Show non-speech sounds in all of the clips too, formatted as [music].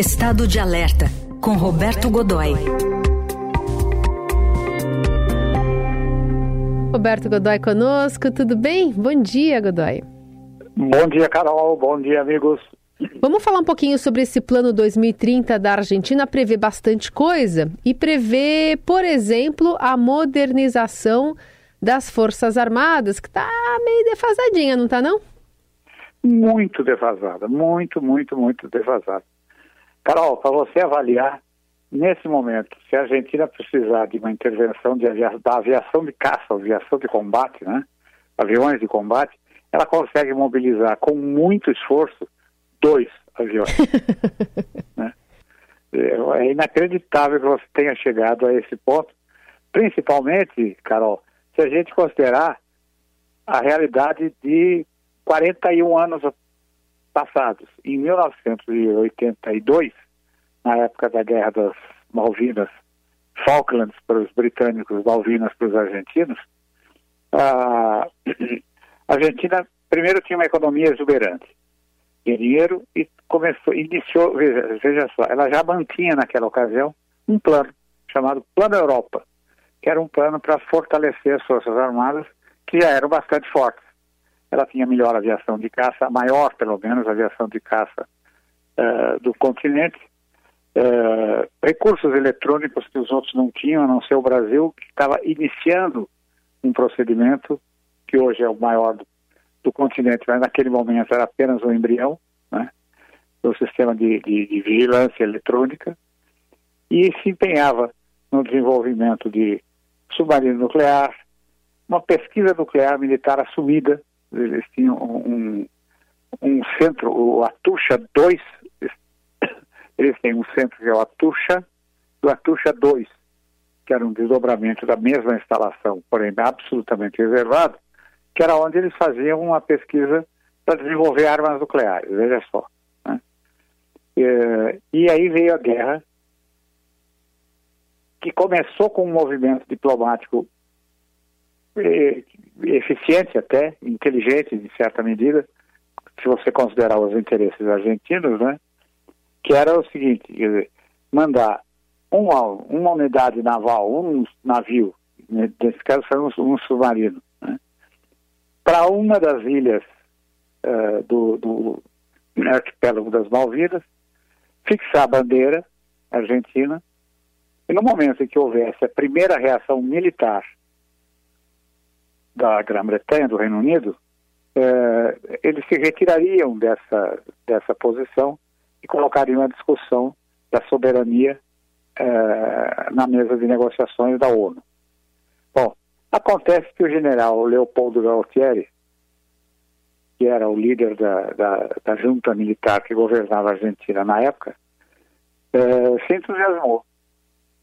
Estado de Alerta, com Roberto Godoy. Roberto Godoy conosco, tudo bem? Bom dia, Godoy. Bom dia, Carol. Bom dia, amigos. Vamos falar um pouquinho sobre esse plano 2030 da Argentina. Prevê bastante coisa e prevê, por exemplo, a modernização das Forças Armadas, que está meio defasadinha, não está não? Muito defasada, muito, muito, muito defasada. Carol, para você avaliar, nesse momento, se a Argentina precisar de uma intervenção de avia da aviação de caça, aviação de combate, né? aviões de combate, ela consegue mobilizar com muito esforço dois aviões. [laughs] né? É inacreditável que você tenha chegado a esse ponto, principalmente, Carol, se a gente considerar a realidade de 41 anos passados. Em 1982, na época da Guerra das Malvinas, Falklands para os britânicos, Malvinas para os argentinos, a Argentina primeiro tinha uma economia exuberante, dinheiro e começou, iniciou, veja, veja só, ela já mantinha naquela ocasião um plano chamado Plano Europa, que era um plano para fortalecer as forças armadas que já eram bastante fortes ela tinha melhor aviação de caça, a maior, pelo menos, aviação de caça uh, do continente, uh, recursos eletrônicos que os outros não tinham, a não ser o Brasil, que estava iniciando um procedimento que hoje é o maior do, do continente, mas naquele momento era apenas um embrião, né, do sistema de, de, de vigilância eletrônica, e se empenhava no desenvolvimento de submarino nuclear, uma pesquisa nuclear militar assumida eles tinham um, um centro, o Atucha 2, eles têm um centro que é o Atucha, do Atucha 2, que era um desdobramento da mesma instalação, porém absolutamente reservado, que era onde eles faziam uma pesquisa para desenvolver armas nucleares, veja só. Né? E, e aí veio a guerra, que começou com um movimento diplomático eficiente até, inteligente de certa medida, se você considerar os interesses argentinos, né? Que era o seguinte, dizer, mandar uma, uma unidade naval, um navio, né, nesse caso foi um, um submarino, né, para uma das ilhas uh, do, do arquipélago das Malvinas, fixar a bandeira argentina, e no momento em que houvesse a primeira reação militar da Grã-Bretanha, do Reino Unido, é, eles se retirariam dessa, dessa posição e colocariam a discussão da soberania é, na mesa de negociações da ONU. Bom, acontece que o general Leopoldo Galtieri, que era o líder da, da, da junta militar que governava a Argentina na época, é, se entusiasmou.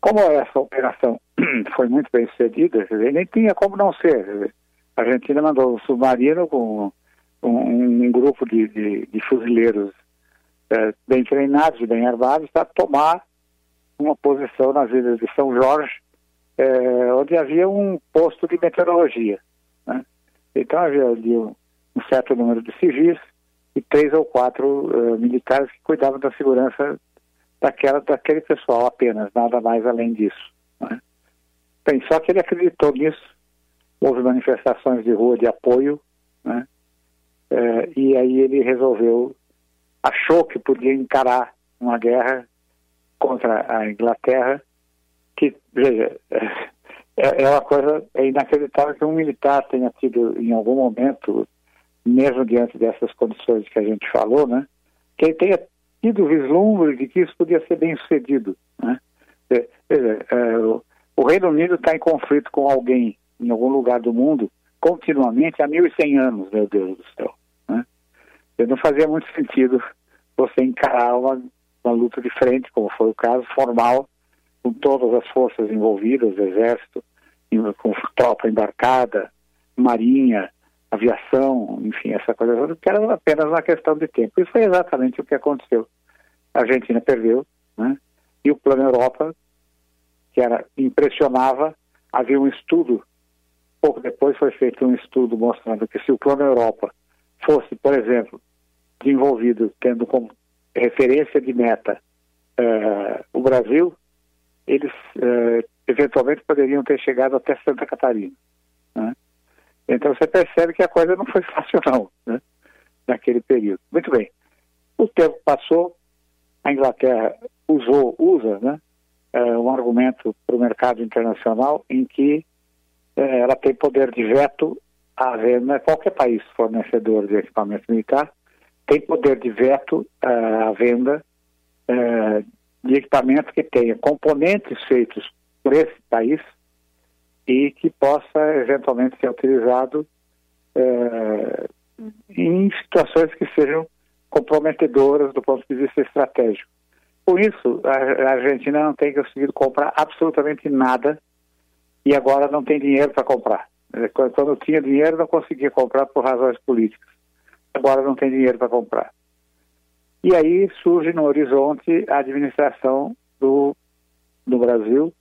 Como essa operação [clears throat] foi muito bem sucedida, nem tinha como não ser. A Argentina mandou um submarino com um, um grupo de, de, de fuzileiros é, bem treinados bem armados para tomar uma posição nas ilhas de São Jorge, é, onde havia um posto de meteorologia. Né? Então havia ali um, um, certo número de civis e três ou quatro uh, militares que cuidavam da segurança daquela, daquele pessoal apenas, nada mais além disso. Né? Bem, só que ele acreditou nisso houve manifestações de rua de apoio, né? É, e aí ele resolveu, achou que podia encarar uma guerra contra a Inglaterra, que, veja, é, é uma coisa é inacreditável que um militar tenha tido em algum momento, mesmo diante dessas condições que a gente falou, né, que ele tenha tido vislumbre de que isso podia ser bem sucedido, né? É, veja, é, o, o Reino Unido está em conflito com alguém em algum lugar do mundo continuamente há 1.100 anos, meu Deus do céu. Né? não fazia muito sentido você encarar uma, uma luta de frente, como foi o caso, formal, com todas as forças envolvidas, exército, com tropa embarcada, marinha, aviação, enfim, essa coisa toda, que era apenas uma questão de tempo. E foi exatamente o que aconteceu. A Argentina perdeu, né? e o Plano Europa, que era impressionava, havia um estudo pouco depois foi feito um estudo mostrando que se o Plano Europa fosse, por exemplo, desenvolvido tendo como referência de meta uh, o Brasil, eles uh, eventualmente poderiam ter chegado até Santa Catarina. Né? Então você percebe que a coisa não foi [laughs] fácil não, né? naquele período. Muito bem. O tempo passou, a Inglaterra usou, usa, né, uh, um argumento para o mercado internacional em que ela tem poder de veto à venda, qualquer país fornecedor de equipamento militar tem poder de veto à venda de equipamento que tenha componentes feitos por esse país e que possa eventualmente ser utilizado é, em situações que sejam comprometedoras do ponto de vista estratégico. Com isso, a, Argentina não tem conseguido comprar absolutamente nada e agora não tem dinheiro para comprar. Quando, quando tinha dinheiro, não conseguia comprar por razões políticas. Agora não tem dinheiro para comprar. E aí surge no horizonte a administração do, do Brasil,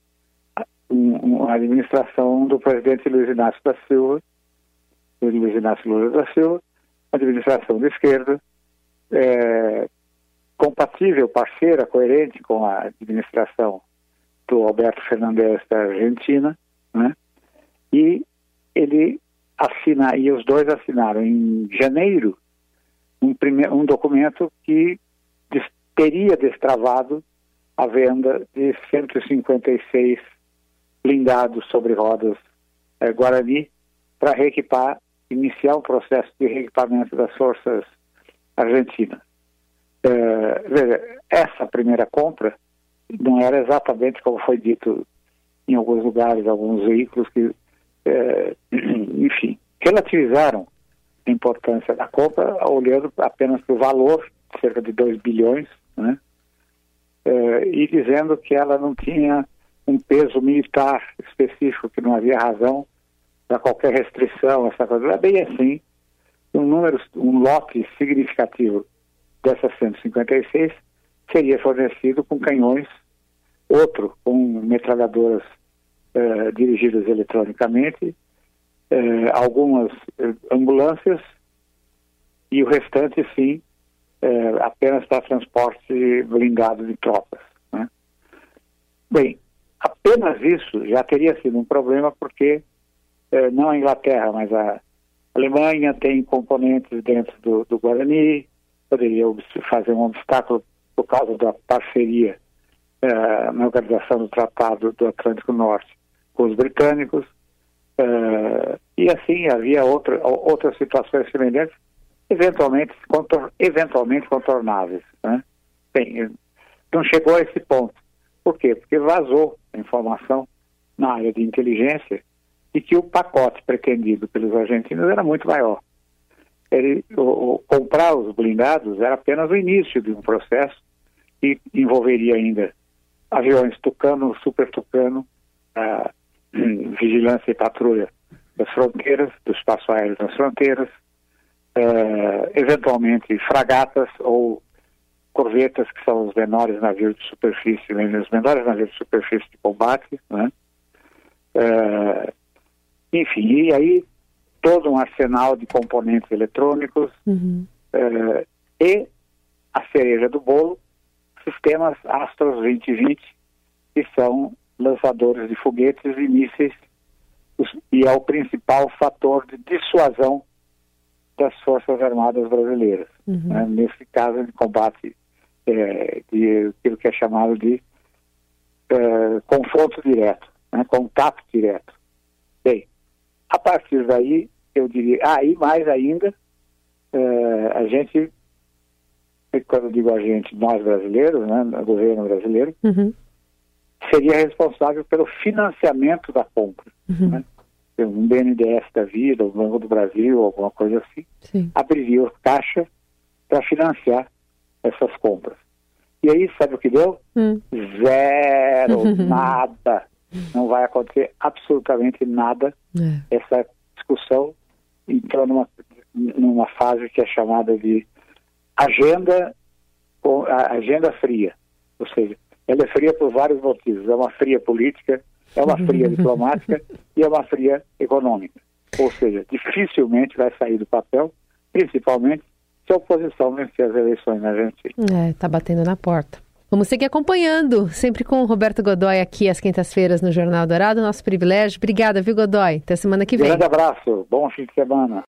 a administração do presidente Luiz Inácio da Silva, Luiz Inácio Lula da Silva, administração de esquerda, é, compatível, parceira, coerente com a administração do Alberto Fernandes da Argentina, né? E ele assina, e os dois assinaram em janeiro um, primeiro, um documento que des, teria destravado a venda de 156 blindados sobre rodas eh, Guarani para reequipar, iniciar um processo de reequipamento das forças argentinas. Eh, veja, essa primeira compra não era exatamente como foi dito em alguns lugares, alguns veículos que, eh, [clears throat] enfim, relativizaram a importância da compra, olhando apenas para o valor, cerca de 2 bilhões, né? É, e dizendo que ela não tinha um peso militar específico, que não havia razão para qualquer restrição, essa coisa. É bem assim, um número, um lote significativo dessas 156 seria fornecido com canhões, outro com metralhadoras uh, dirigidas eletronicamente eh, algumas eh, ambulâncias e o restante, sim, eh, apenas para transporte blindado de tropas. Né? Bem, apenas isso já teria sido um problema porque eh, não a Inglaterra, mas a Alemanha tem componentes dentro do, do Guarani, poderia fazer um obstáculo por causa da parceria eh, na organização do Tratado do Atlântico Norte com os britânicos. Uh, e assim havia outra, outras situações semelhantes, eventualmente, contor, eventualmente contornáveis. Né? Bem, não chegou a esse ponto. Por quê? Porque vazou a informação na área de inteligência de que o pacote pretendido pelos argentinos era muito maior. Ele, o, o, comprar os blindados era apenas o início de um processo que envolveria ainda aviões Tucano, Super Tucano, uh, [clears throat] vigilância e patrulha das fronteiras, do espaço aéreo das fronteiras, eventualmente fragatas ou corvetas, que são os menores navios de superfície, os menores navios de superfície de combate, né? Enfim, e aí todo um arsenal de componentes eletrônicos uhum. uh, e a cereja do bolo, sistemas Astros 2020, que são lançadores de foguetes e mísseis e é o principal fator de dissuasão das Forças Armadas brasileiras. Uhum. Né? Nesse caso de combate é, de aquilo que é chamado de é, confronto direto, né? contato direto. A partir daí, eu diria, ah, e mais ainda, é, a gente, quando eu digo a gente, nós brasileiros, né, o governo brasileiro, uhum seria responsável pelo financiamento da compra. Uhum. Né? Um BNDES da vida, o Banco do Brasil, alguma coisa assim, Sim. abriria caixa para financiar essas compras. E aí, sabe o que deu? Hum. Zero, [laughs] nada. Não vai acontecer absolutamente nada. É. Essa discussão entrou numa, numa fase que é chamada de agenda, agenda fria. Ou seja, ela é fria por vários motivos. É uma fria política, é uma fria [laughs] diplomática e é uma fria econômica. Ou seja, dificilmente vai sair do papel, principalmente se a oposição vencer as eleições na Argentina. É, está batendo na porta. Vamos seguir acompanhando, sempre com o Roberto Godoy aqui às quintas-feiras no Jornal Dourado, nosso privilégio. Obrigada, viu, Godoy? Até semana que vem. Grande abraço, bom fim de semana.